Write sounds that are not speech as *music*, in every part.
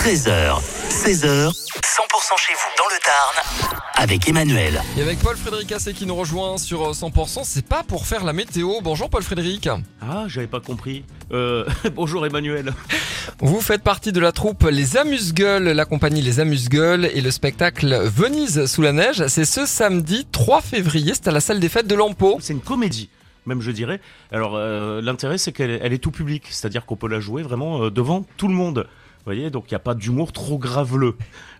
13h, 16h, 100% chez vous dans le Tarn avec Emmanuel. Et avec Paul Frédéric Assé qui nous rejoint sur euh, 100%, c'est pas pour faire la météo. Bonjour Paul Frédéric. Ah, j'avais pas compris. Euh, *laughs* bonjour Emmanuel. Vous faites partie de la troupe Les Amuse-Gueules, la compagnie Les Amuse-Gueules et le spectacle Venise sous la neige. C'est ce samedi 3 février, c'est à la salle des fêtes de Lampeau. C'est une comédie, même je dirais. Alors euh, l'intérêt c'est qu'elle elle est tout public, c'est-à-dire qu'on peut la jouer vraiment euh, devant tout le monde. Vous voyez, donc il n'y a pas d'humour trop graveleux.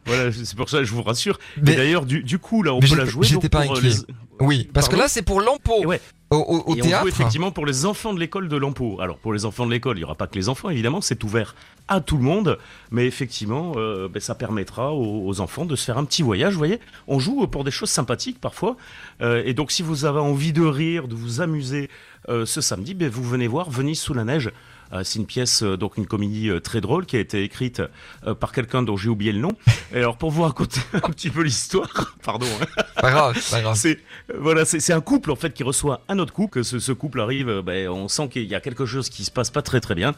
Voilà, c'est pour ça que je vous rassure. Mais- d'ailleurs, du, du coup, là, on peut la jouer. j'étais pas euh, inquiet. les- Oui, parce que là c'est pour Et ouais, au, au- au et on théâtre. joue effectivement pour les enfants de l'école de Lampeau. Alors pour les enfants de l'école, il n'y aura pas que les enfants, évidemment, c'est ouvert à tout le monde, mais effectivement, euh, ben, ça permettra aux, aux enfants de se faire un petit voyage. Vous voyez, on joue pour des choses sympathiques parfois, Euh, et donc si vous avez envie de rire, de vous amuser euh, ce samedi, ben, vous venez voir Venise sous la neige. Euh, c'est une pièce, euh, donc une comédie euh, très drôle qui a été écrite par quelqu'un dont j'ai oublié le nom. Et alors pour vous raconter *laughs* un petit peu l'histoire, *laughs* pardon. hein. Pas grave, pas grave. C'est voilà, c'est un couple en fait qui reçoit un autre couple. Ce, ce couple arrive, ben, on sent qu'il y a quelque chose qui se passe pas très très bien.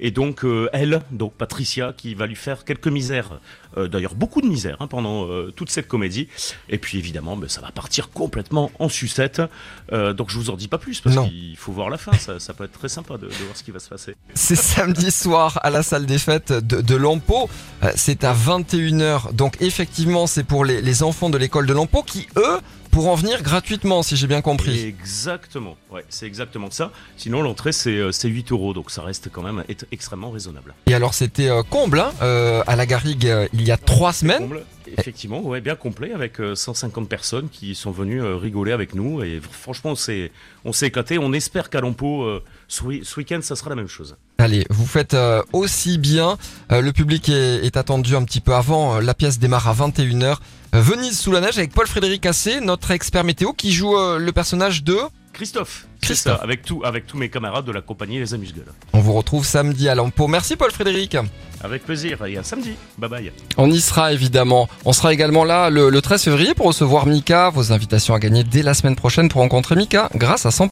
Et donc euh, elle, donc Patricia, qui va lui faire quelques misères, euh, d'ailleurs beaucoup de misères hein, pendant euh, toute cette comédie. Et puis évidemment, ben, ça va partir complètement en sucette. Donc je vous en dis pas plus parce qu'il faut voir la fin. Ça, ça peut être très sympa de, de voir ce qui va se passer. C'est samedi soir à la salle des fêtes de, de Lampeau. C'est à 21h. Donc effectivement, c'est pour les, les enfants de l'école de Lampeau qui, eux, pourront venir gratuitement, si j'ai bien compris. Exactement. Ouais, c'est exactement ça. Sinon l'entrée c'est euh, c'est 8 euros, donc ça reste quand même être extrêmement raisonnable. Et alors c'était euh, comble hein, euh, à la Garrigue euh, il y a trois semaines. Comble, effectivement, ouais, bien complet avec euh, 150 personnes qui sont venues euh, rigoler avec nous et franchement on s'est on s'est éclaté. On espère qu'à euh, ce, week-end ça sera la même chose. Allez, vous faites euh, aussi bien. Euh, le public est, attendu un petit peu avant. Euh, la pièce démarre à 21h. Venise sous la neige avec Paul Frédéric Assé, notre expert météo, qui joue euh, le personnage de... Christophe, Christophe. ça, avec tout avec tous mes camarades de la compagnie Les Amuse-Gueules. On vous retrouve samedi à Lampeau. Merci Paul Frédéric. Avec plaisir et à samedi. Bye bye. On y sera évidemment. On sera également là le, le 13 février pour recevoir Mika. Vos invitations à gagner dès la semaine prochaine pour rencontrer Mika grâce à 100%.